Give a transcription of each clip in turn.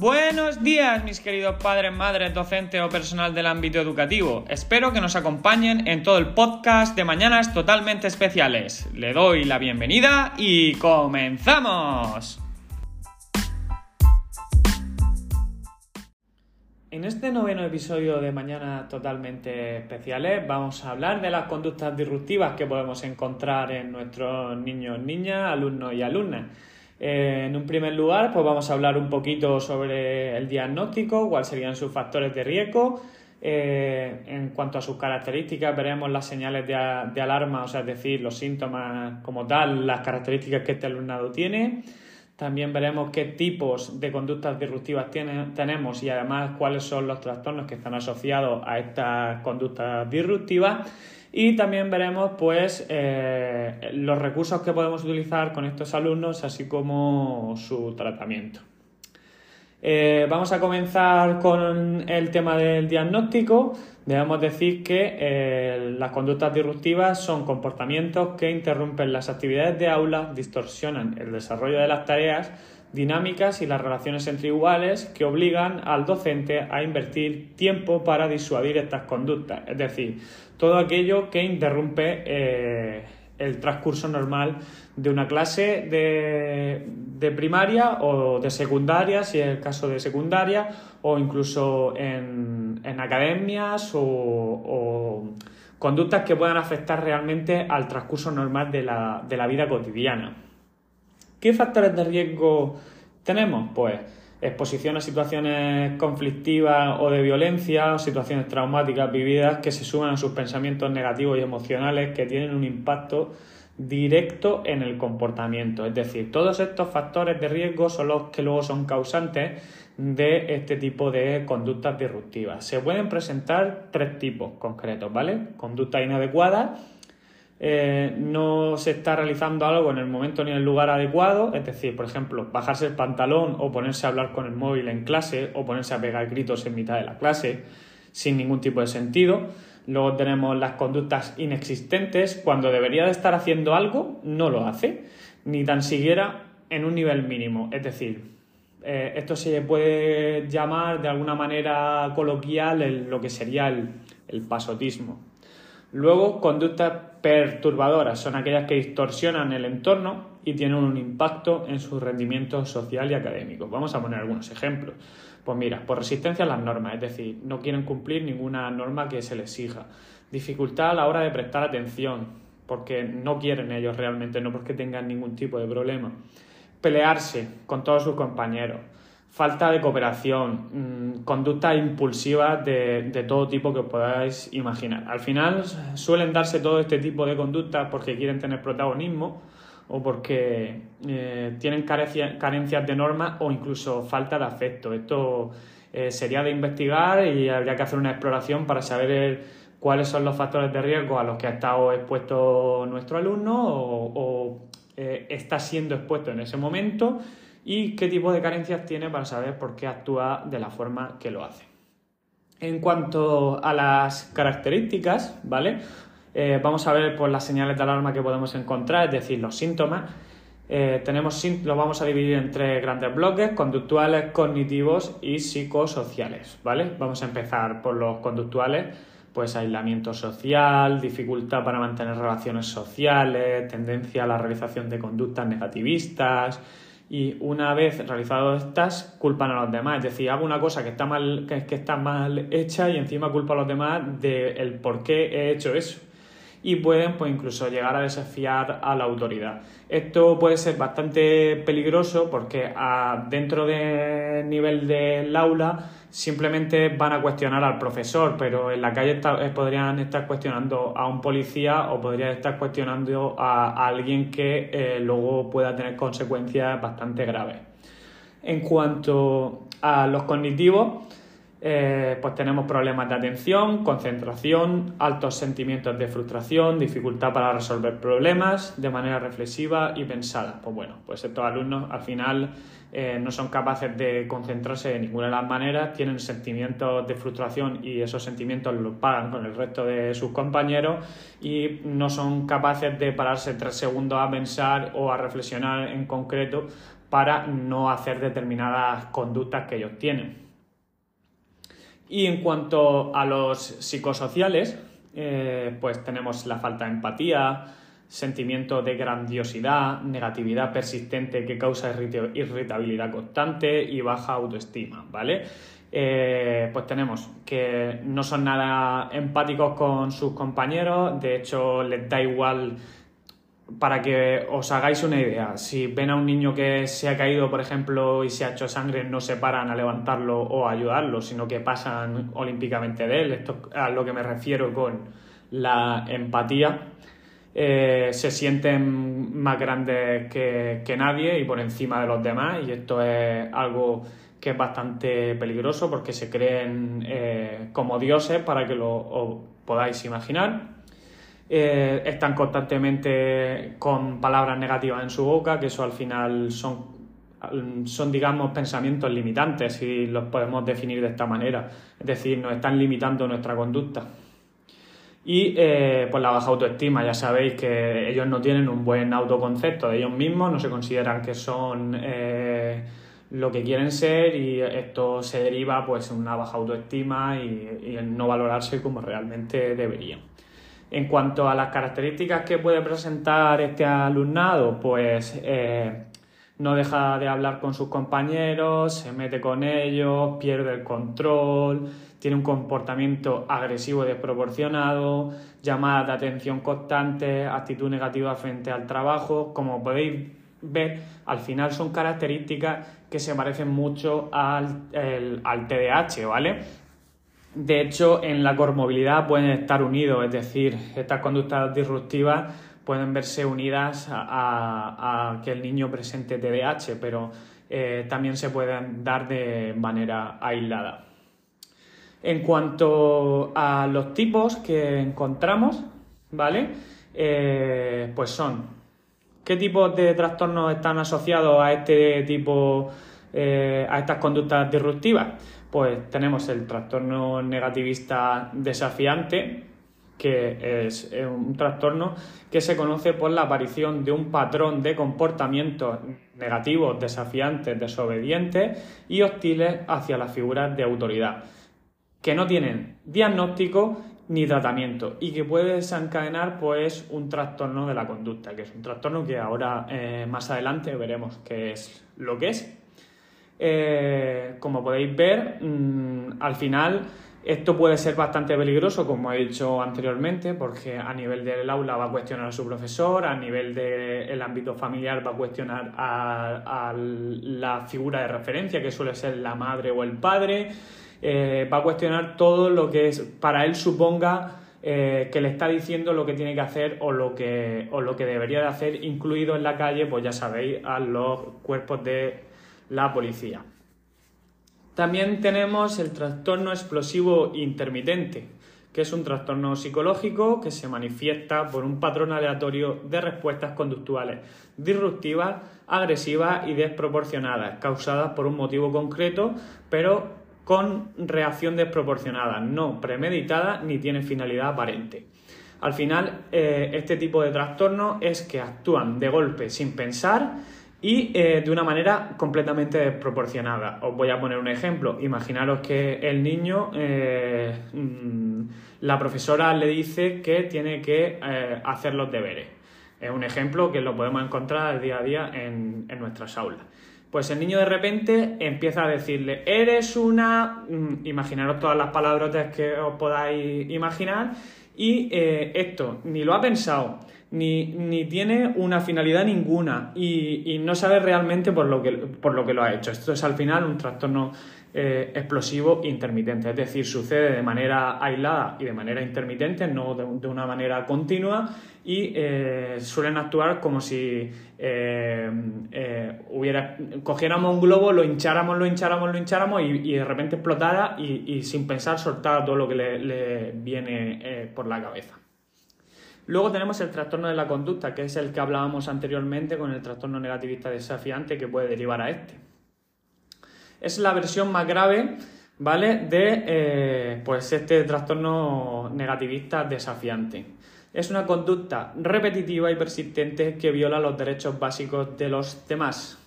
Buenos días, mis queridos padres, madres, docentes o personal del ámbito educativo. Espero que nos acompañen en todo el podcast de Mañanas Totalmente Especiales. Le doy la bienvenida y comenzamos. En este noveno episodio de Mañanas Totalmente Especiales vamos a hablar de las conductas disruptivas que podemos encontrar en nuestros niños, niñas, alumnos y alumnas. En un primer lugar, pues vamos a hablar un poquito sobre el diagnóstico, cuáles serían sus factores de riesgo. Eh, en cuanto a sus características, veremos las señales de, alarma, o sea, es decir, los síntomas como tal, las características que este alumnado tiene. También veremos qué tipos de conductas disruptivas tenemos y además cuáles son los trastornos que están asociados a estas conductas disruptivas. Y también veremos pues eh, los recursos que podemos utilizar con estos alumnos, así como su tratamiento. Eh, vamos a comenzar con el tema del diagnóstico. Debemos decir que eh, las conductas disruptivas son comportamientos que interrumpen las actividades de aula, distorsionan el desarrollo de las tareas dinámicas y las relaciones entre iguales que obligan al docente a invertir tiempo para disuadir estas conductas. Es decir, todo aquello que interrumpe eh, el transcurso normal de una clase de, primaria o de secundaria, si es el caso de secundaria, o incluso en, academias o, conductas que puedan afectar realmente al transcurso normal de la, de la vida cotidiana. ¿Qué factores de riesgo tenemos? Pues exposición a situaciones conflictivas o de violencia o situaciones traumáticas vividas que se suman a sus pensamientos negativos y emocionales que tienen un impacto directo en el comportamiento. Es decir, todos estos factores de riesgo son los que luego son causantes de este tipo de conductas disruptivas. Se pueden presentar tres tipos concretos, ¿vale? Conductas inadecuadas, eh, no se está realizando algo en el momento ni en el lugar adecuado, es decir, por ejemplo, bajarse el pantalón o ponerse a hablar con el móvil en clase o ponerse a pegar gritos en mitad de la clase sin ningún tipo de sentido. Luego tenemos las conductas inexistentes, cuando debería de estar haciendo algo, no lo hace, ni tan siquiera en un nivel mínimo. Es decir, eh, esto se puede llamar de alguna manera coloquial lo que sería el pasotismo. Luego, conductas perturbadoras son aquellas que distorsionan el entorno y tienen un impacto en su rendimiento social y académico. Vamos a poner algunos ejemplos. Pues mira, por resistencia a las normas, es decir, no quieren cumplir ninguna norma que se les exija. Dificultad a la hora de prestar atención, porque no quieren ellos realmente, no porque tengan ningún tipo de problema. Pelearse con todos sus compañeros falta de cooperación, mm, conductas impulsivas de, todo tipo que podáis imaginar. Al final suelen darse todo este tipo de conductas porque quieren tener protagonismo o porque eh, tienen carencias de normas o incluso falta de afecto. Esto eh, sería de investigar y habría que hacer una exploración para saber cuáles son los factores de riesgo a los que ha estado expuesto nuestro alumno o, eh, está siendo expuesto en ese momento y qué tipo de carencias tiene para saber por qué actúa de la forma que lo hace. En cuanto a las características, ¿vale? Eh, vamos a ver por las señales de alarma que podemos encontrar, es decir, los síntomas. Eh, tenemos, lo vamos a dividir en tres grandes bloques, conductuales, cognitivos y psicosociales, ¿vale? Vamos a empezar por los conductuales, pues aislamiento social, dificultad para mantener relaciones sociales, tendencia a la realización de conductas negativistas, y una vez realizado estas, culpan a los demás. Es decir, hago una cosa que está mal, que, está mal hecha y encima culpa a los demás del por qué he hecho eso. Y pueden pues incluso llegar a desafiar a la autoridad. Esto puede ser bastante peligroso porque a, dentro del nivel del aula simplemente van a cuestionar al profesor, pero en la calle eh, podrían estar cuestionando a un policía o podrían estar cuestionando a, alguien que eh, luego pueda tener consecuencias bastante graves. En cuanto a los cognitivos, eh, pues tenemos problemas de atención, concentración, altos sentimientos de frustración, dificultad para resolver problemas de manera reflexiva y pensada. Pues bueno, pues estos alumnos al final eh, no son capaces de concentrarse de ninguna de las maneras, tienen sentimientos de frustración y esos sentimientos los pagan con el resto de sus compañeros y no son capaces de pararse tres segundos a pensar o a reflexionar en concreto para no hacer determinadas conductas que ellos tienen. Y en cuanto a los psicosociales, eh, pues tenemos la falta de empatía, sentimiento de grandiosidad, negatividad persistente que causa irritabilidad constante y baja autoestima, ¿vale? Eh, pues tenemos que no son nada empáticos con sus compañeros, de hecho les da igual para que os hagáis una idea, si ven a un niño que se ha caído, por ejemplo, y se ha hecho sangre, no se paran a levantarlo o a ayudarlo, sino que pasan olímpicamente de él. Esto es a lo que me refiero con la empatía. Eh, se sienten más grandes que, nadie y por encima de los demás, y esto es algo que es bastante peligroso porque se creen eh, como dioses para que lo podáis imaginar. Eh, están constantemente con palabras negativas en su boca, que eso al final son, son, digamos, pensamientos limitantes, si los podemos definir de esta manera. Es decir, nos están limitando nuestra conducta. Y eh, pues la baja autoestima, ya sabéis que ellos no tienen un buen autoconcepto de ellos mismos, no se consideran que son eh, lo que quieren ser y esto se deriva pues en una baja autoestima y, y en no valorarse como realmente deberían. En cuanto a las características que puede presentar este alumnado, pues eh, no deja de hablar con sus compañeros, se mete con ellos, pierde el control, tiene un comportamiento agresivo desproporcionado, llamadas de atención constantes, actitud negativa frente al trabajo. Como podéis ver, al final son características que se parecen mucho al, al TDAH, ¿vale? De hecho, en la cormovilidad pueden estar unidos, es decir, estas conductas disruptivas pueden verse unidas a, que el niño presente TDAH, pero eh, también se pueden dar de manera aislada. En cuanto a los tipos que encontramos, ¿vale? Eh, pues son, ¿qué tipos de trastornos están asociados a este tipo, eh, a estas conductas disruptivas? Pues tenemos el trastorno negativista desafiante, que es un trastorno que se conoce por la aparición de un patrón de comportamientos negativos, desafiantes, desobedientes y hostiles hacia las figuras de autoridad, que no tienen diagnóstico ni tratamiento y que puede desencadenar pues un trastorno de la conducta, que es un trastorno que ahora eh, más adelante veremos qué es lo que es. Eh, como podéis ver, mm, al final esto puede ser bastante peligroso, como he dicho anteriormente, porque a nivel del aula va a cuestionar a su profesor, a nivel del ámbito familiar va a cuestionar a, la figura de referencia, que suele ser la madre o el padre, eh, va a cuestionar todo lo que es, para él suponga eh, que le está diciendo lo que tiene que hacer o lo que, o lo que debería de hacer, incluido en la calle, pues ya sabéis, a los cuerpos de la policía. También tenemos el trastorno explosivo intermitente, que es un trastorno psicológico que se manifiesta por un patrón aleatorio de respuestas conductuales disruptivas, agresivas y desproporcionadas, causadas por un motivo concreto, pero con reacción desproporcionada, no premeditada ni tiene finalidad aparente. Al final, eh, este tipo de trastorno es que actúan de golpe sin pensar y eh, de una manera completamente desproporcionada. Os voy a poner un ejemplo. Imaginaros que el niño, eh, mm, la profesora le dice que tiene que eh, hacer los deberes. Es un ejemplo que lo podemos encontrar día a día en, en nuestras aulas. Pues el niño de repente empieza a decirle, eres una... Mm, imaginaros todas las palabras que os podáis imaginar y esto ni lo ha pensado, ni, tiene una finalidad ninguna y, no sabe realmente por lo, que, por lo que lo ha hecho. Esto es al final un trastorno eh, explosivo intermitente, es decir, sucede de manera aislada y de manera intermitente, no de, una manera continua y eh, suelen actuar como si eh, hubiera, cogiéramos un globo, lo hincháramos, lo hincháramos, lo hincháramos y, de repente explotara y, sin pensar soltara todo lo que le, le viene por la cabeza. Luego tenemos el trastorno de la conducta, que es el que hablábamos anteriormente con el trastorno negativista desafiante que puede derivar a este. Es la versión más grave, ¿vale? De eh, pues este trastorno negativista desafiante. Es una conducta repetitiva y persistente que viola los derechos básicos de los demás,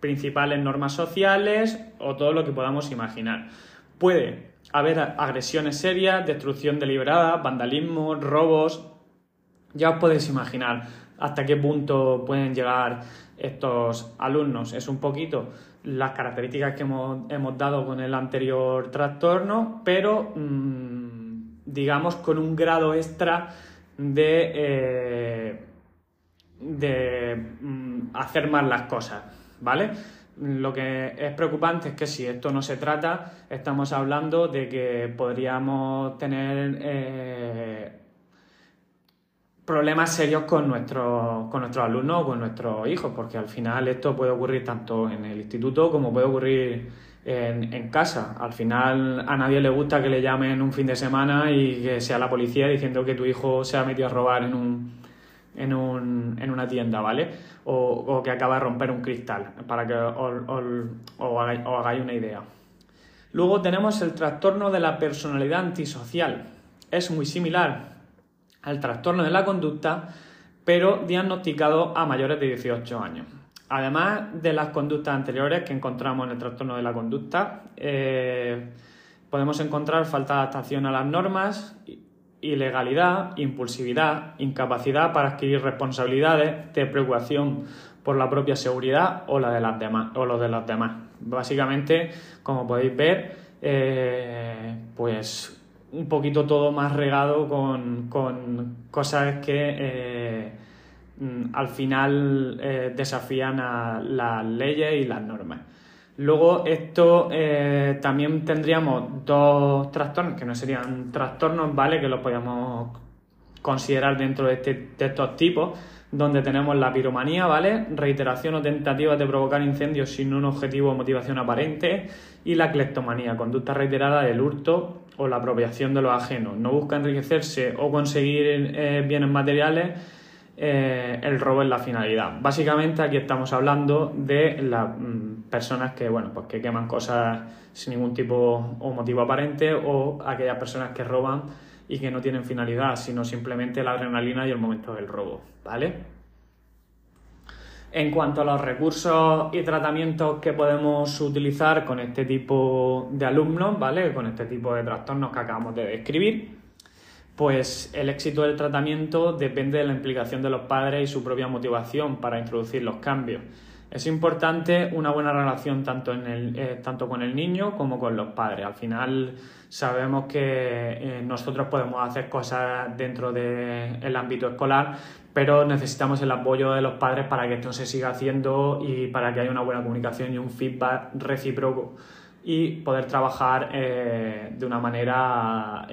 principales normas sociales o todo lo que podamos imaginar. Puede haber agresiones serias, destrucción deliberada, vandalismo, robos, ya os podéis imaginar hasta qué punto pueden llegar estos alumnos. Es un poquito las características que hemos, dado con el anterior trastorno, pero mm, digamos con un grado extra de, eh, de mm, hacer más las cosas, ¿vale? Lo que es preocupante es que si esto no se trata, estamos hablando de que podríamos tener eh, problemas serios con, nuestro, con nuestros alumnos o con nuestros hijos, porque al final esto puede ocurrir tanto en el instituto como puede ocurrir en, casa. Al final a nadie le gusta que le llamen un fin de semana y que sea la policía diciendo que tu hijo se ha metido a robar en un, en, un, en una tienda, ¿vale? O, que acaba de romper un cristal, para que os hagáis una idea. Luego tenemos el trastorno de la personalidad antisocial. Es muy similar al trastorno de la conducta, pero diagnosticado a mayores de 18 años. Además de las conductas anteriores que encontramos en el trastorno de la conducta, eh, podemos encontrar falta de adaptación a las normas, ilegalidad, impulsividad, incapacidad para adquirir responsabilidades, de preocupación por la propia seguridad o la de las demás o lo de los demás. Básicamente, como podéis ver, eh, pues un poquito todo más regado con, cosas que eh, mm, al final eh, desafían a las leyes y las normas. Luego, esto eh, también tendríamos dos trastornos, que no serían trastornos, ¿vale? Que los podríamos considerar dentro de, este, de estos tipos, donde tenemos la piromanía, ¿vale? Reiteración o tentativa de provocar incendios sin un objetivo o motivación aparente, y la cleptomanía, conducta reiterada del hurto o la apropiación de los ajenos. No busca enriquecerse o conseguir eh, bienes materiales, eh, el robo es la finalidad. Básicamente aquí estamos hablando de las mm, personas que, bueno, pues que queman cosas sin ningún tipo o motivo aparente o aquellas personas que roban y que no tienen finalidad, sino simplemente la adrenalina y el momento del robo, ¿vale? En cuanto a los recursos y tratamientos que podemos utilizar con este tipo de alumnos, ¿vale? Con este tipo de trastornos que acabamos de describir, pues el éxito del tratamiento depende de la implicación de los padres y su propia motivación para introducir los cambios. Es importante una buena relación tanto, en el, eh, tanto con el niño como con los padres. Al final sabemos que eh, nosotros podemos hacer cosas dentro del ámbito escolar, pero necesitamos el apoyo de los padres para que esto se siga haciendo y para que haya una buena comunicación y un feedback recíproco y poder trabajar eh, de una manera,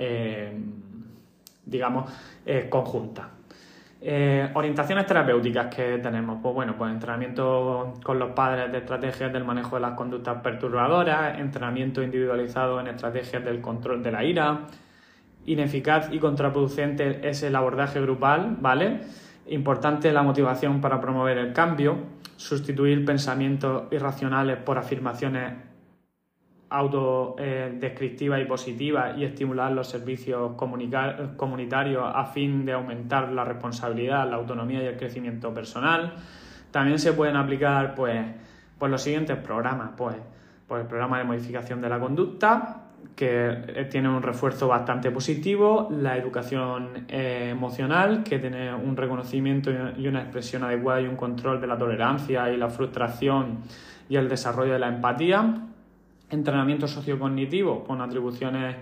digamos, conjunta. Eh, orientaciones terapéuticas que tenemos, pues bueno, pues entrenamiento con los padres de estrategias del manejo de las conductas perturbadoras, entrenamiento individualizado en estrategias del control de la ira, ineficaz y contraproducente es el abordaje grupal, ¿vale? Importante la motivación para promover el cambio, sustituir pensamientos irracionales por afirmaciones autodescriptiva eh, y positiva y estimular los servicios comunitarios a fin de aumentar la responsabilidad, la autonomía y el crecimiento personal. También se pueden aplicar pues, pues los siguientes programas, pues, pues el programa de modificación de la conducta, que tiene un refuerzo bastante positivo, la educación eh, emocional, que tiene un reconocimiento y una expresión adecuada y un control de la tolerancia y la frustración y el desarrollo de la empatía, entrenamiento sociocognitivo con atribuciones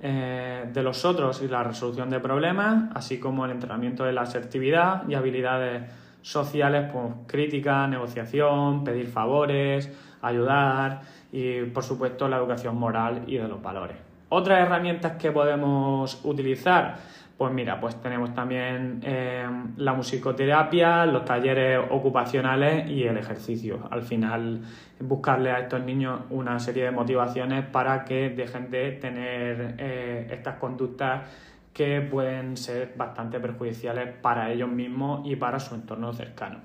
eh, de los otros y la resolución de problemas, así como el entrenamiento de la asertividad y habilidades sociales, pues crítica, negociación, pedir favores, ayudar y por supuesto la educación moral y de los valores. Otras herramientas que podemos utilizar, pues mira, pues tenemos también eh, la musicoterapia, los talleres ocupacionales y el ejercicio. Al final, buscarle a estos niños una serie de motivaciones para que dejen de tener eh, estas conductas que pueden ser bastante perjudiciales para ellos mismos y para su entorno cercano.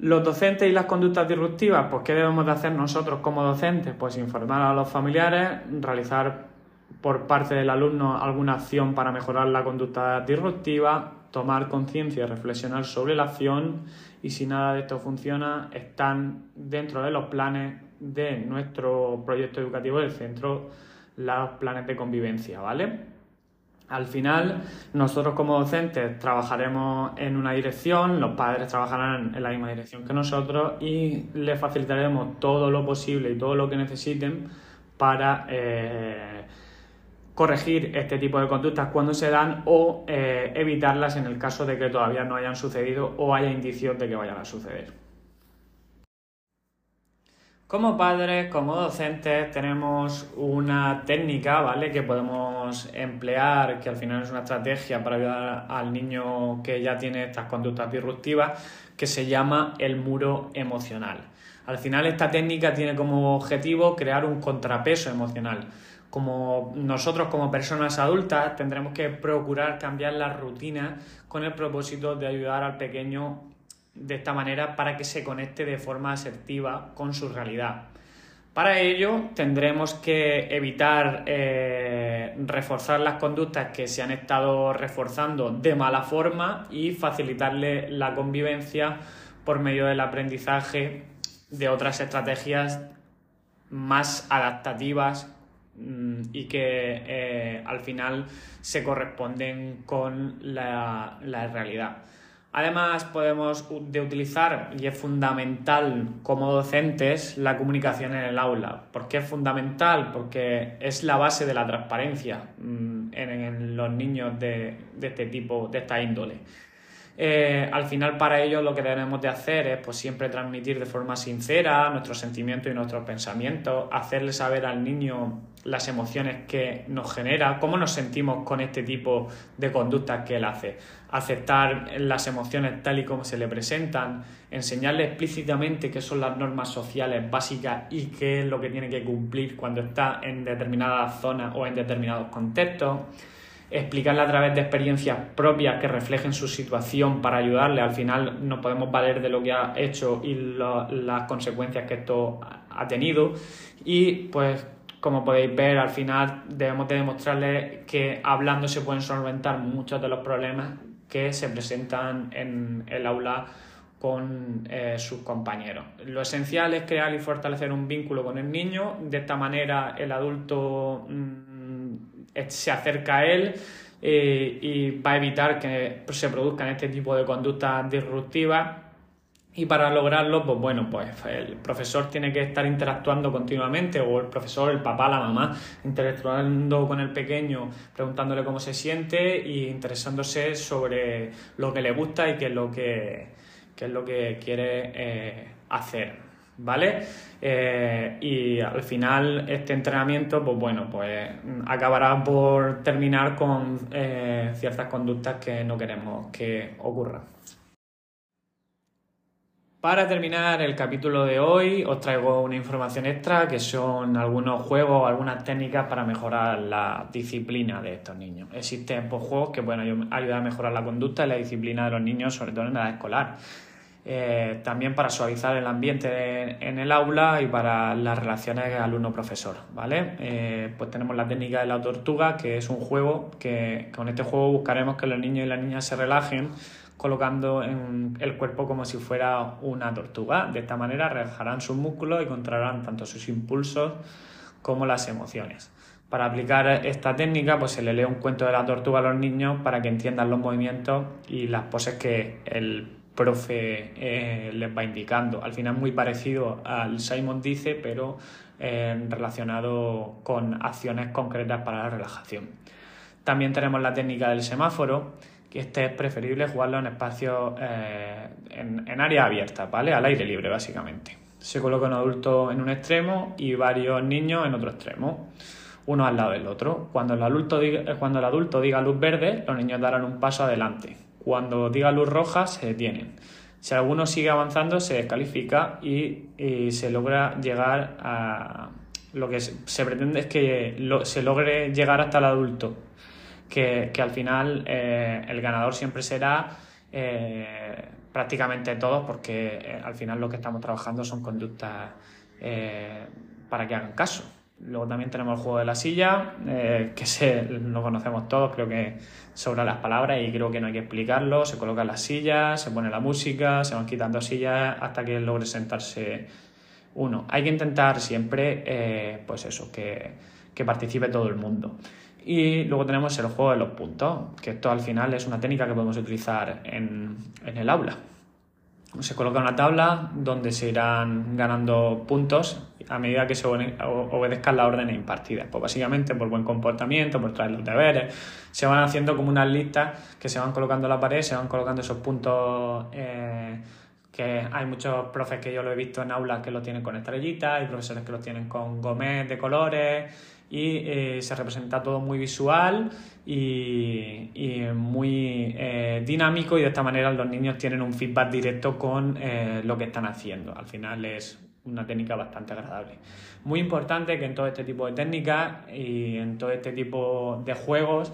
Los docentes y las conductas disruptivas, pues ¿qué debemos de hacer nosotros como docentes? Pues informar a los familiares, realizar por parte del alumno alguna acción para mejorar la conducta disruptiva, tomar conciencia reflexionar sobre la acción y si nada de esto funciona, están dentro de los planes de nuestro proyecto educativo del centro los planes de convivencia, ¿vale? Al final, nosotros como docentes trabajaremos en una dirección, los padres trabajarán en la misma dirección que nosotros y les facilitaremos todo lo posible y todo lo que necesiten para eh, corregir este tipo de conductas cuando se dan o eh, evitarlas en el caso de que todavía no hayan sucedido o haya indicios de que vayan a suceder. Como padres, como docentes, tenemos una técnica, ¿vale? Que podemos emplear, que al final es una estrategia para ayudar al niño que ya tiene estas conductas disruptivas, que se llama el muro emocional. Al final esta técnica tiene como objetivo crear un contrapeso emocional. Como nosotros como personas adultas tendremos que procurar cambiar la rutina con el propósito de ayudar al pequeño de esta manera para que se conecte de forma asertiva con su realidad. Para ello tendremos que evitar eh, reforzar las conductas que se han estado reforzando de mala forma y facilitarle la convivencia por medio del aprendizaje de otras estrategias más adaptativas y que eh, al final se corresponden con la realidad. Además, podemos de utilizar, y es fundamental como docentes, la comunicación en el aula. ¿Por qué es fundamental? Porque es la base de la transparencia mm, en, los niños de, de este tipo, de esta índole. Eh, al final para ello lo que debemos de hacer es pues siempre transmitir de forma sincera nuestros sentimientos y nuestros pensamientos, hacerle saber al niño las emociones que nos genera, cómo nos sentimos con este tipo de conductas que él hace, aceptar las emociones tal y como se le presentan, enseñarle explícitamente qué son las normas sociales básicas y qué es lo que tiene que cumplir cuando está en determinadas zonas o en determinados contextos explicarle a través de experiencias propias que reflejen su situación para ayudarle. Al final nos podemos valer de lo que ha hecho y las consecuencias que esto ha tenido. Y pues como podéis ver, al final debemos de demostrarle que hablando se pueden solventar muchos de los problemas que se presentan en el aula con eh, sus compañeros. Lo esencial es crear y fortalecer un vínculo con el niño. De esta manera el adulto... Mm, se acerca a él eh, y va a evitar que se produzcan este tipo de conductas disruptivas. Y para lograrlo, pues bueno, pues el profesor tiene que estar interactuando continuamente, o el profesor, el papá, la mamá, interactuando con el pequeño, preguntándole cómo se siente e interesándose sobre lo que le gusta y qué es lo que, es lo que quiere eh, hacer. ¿vale? Eh, y al final este entrenamiento, pues bueno, pues acabará por terminar con eh, ciertas conductas que no queremos que ocurran. Para terminar el capítulo de hoy os traigo una información extra que son algunos juegos, algunas técnicas para mejorar la disciplina de estos niños. Existen pues, juegos que pueden ayudar a mejorar la conducta y la disciplina de los niños, sobre todo en edad escolar. Eh, también para suavizar el ambiente en el aula y para las relaciones alumno-profesor, ¿vale? Eh, pues tenemos la técnica de la tortuga, que es un juego que con este juego buscaremos que los niños y las niñas se relajen colocando en el cuerpo como si fuera una tortuga. De esta manera relajarán sus músculos y controlarán tanto sus impulsos como las emociones. Para aplicar esta técnica, pues se le lee un cuento de la tortuga a los niños para que entiendan los movimientos y las poses que el profe eh, les va indicando. Al final muy parecido al Simon dice, pero eh, relacionado con acciones concretas para la relajación. También tenemos la técnica del semáforo, que este es preferible jugarlo en espacios, eh, en, en áreas abiertas, ¿vale? Al aire libre, básicamente. Se coloca un adulto en un extremo y varios niños en otro extremo, uno al lado del otro. Cuando el adulto diga, cuando el adulto diga luz verde, los niños darán un paso adelante. Cuando diga luz roja, se detienen. Si alguno sigue avanzando, se descalifica y, se logra llegar a... Lo que se, pretende es que se logre llegar hasta el adulto, que, al final eh, el ganador siempre será eh, prácticamente todos, porque eh, al final lo que estamos trabajando son conductas para que hagan caso. Luego también tenemos el juego de la silla, que se, lo conocemos todos, creo que sobra las palabras y creo que no hay que explicarlo. Se colocan las sillas, se pone la música, se van quitando sillas hasta que logre sentarse uno. Hay que intentar siempre, pues eso, que, que participe todo el mundo. Y luego tenemos el juego de los puntos, que esto al final es una técnica que podemos utilizar en, en el aula se coloca una tabla donde se irán ganando puntos a medida que se obedezcan las órdenes impartidas. Pues básicamente por buen comportamiento, por traer los deberes, se van haciendo como unas listas que se van colocando en la pared, se van colocando esos puntos eh, que hay muchos profes que yo lo he visto en aulas que lo tienen con estrellitas, hay profesores que lo tienen con gomet de colores y eh, se representa todo muy visual y, muy eh, dinámico y de esta manera los niños tienen un feedback directo con eh, lo que están haciendo. Al final es una técnica bastante agradable. Muy importante que en todo este tipo de técnicas y en todo este tipo de juegos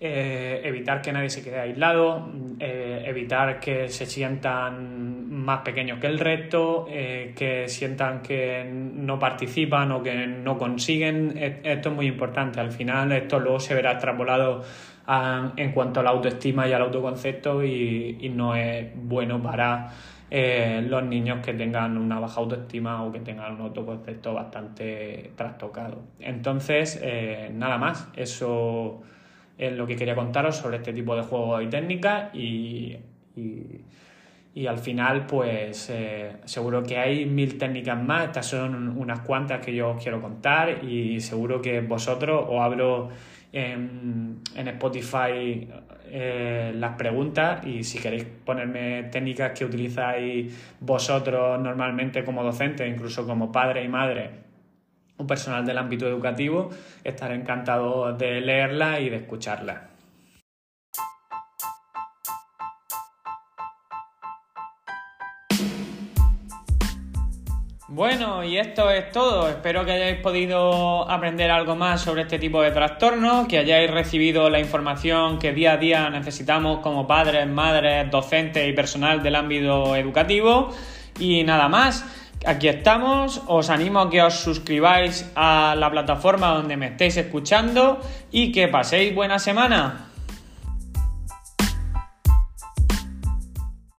eh, evitar que nadie se quede aislado, eh, evitar que se sientan más pequeños que el resto, eh, que sientan que no participan o que no consiguen. Esto es muy importante. Al final esto luego se verá extrapolado en cuanto a la autoestima y al autoconcepto y, no es bueno para los niños que tengan una baja autoestima o que tengan un autoconcepto bastante trastocado. Entonces, nada más. Eso es lo que quería contaros sobre este tipo de juegos y técnicas y, y, al final pues eh, seguro que hay mil técnicas más, estas son unas cuantas que yo os quiero contar y seguro que vosotros os abro en, en Spotify eh, las preguntas y si queréis ponerme técnicas que utilizáis vosotros normalmente como docentes, incluso como padre y madre un personal del ámbito educativo, estaré encantado de leerla y de escucharla. Bueno, y esto es todo. Espero que hayáis podido aprender algo más sobre este tipo de trastornos, que hayáis recibido la información que día a día necesitamos como padres, madres, docentes y personal del ámbito educativo. Y nada más. Aquí estamos, os animo a que os suscribáis a la plataforma donde me estéis escuchando y que paséis buena semana.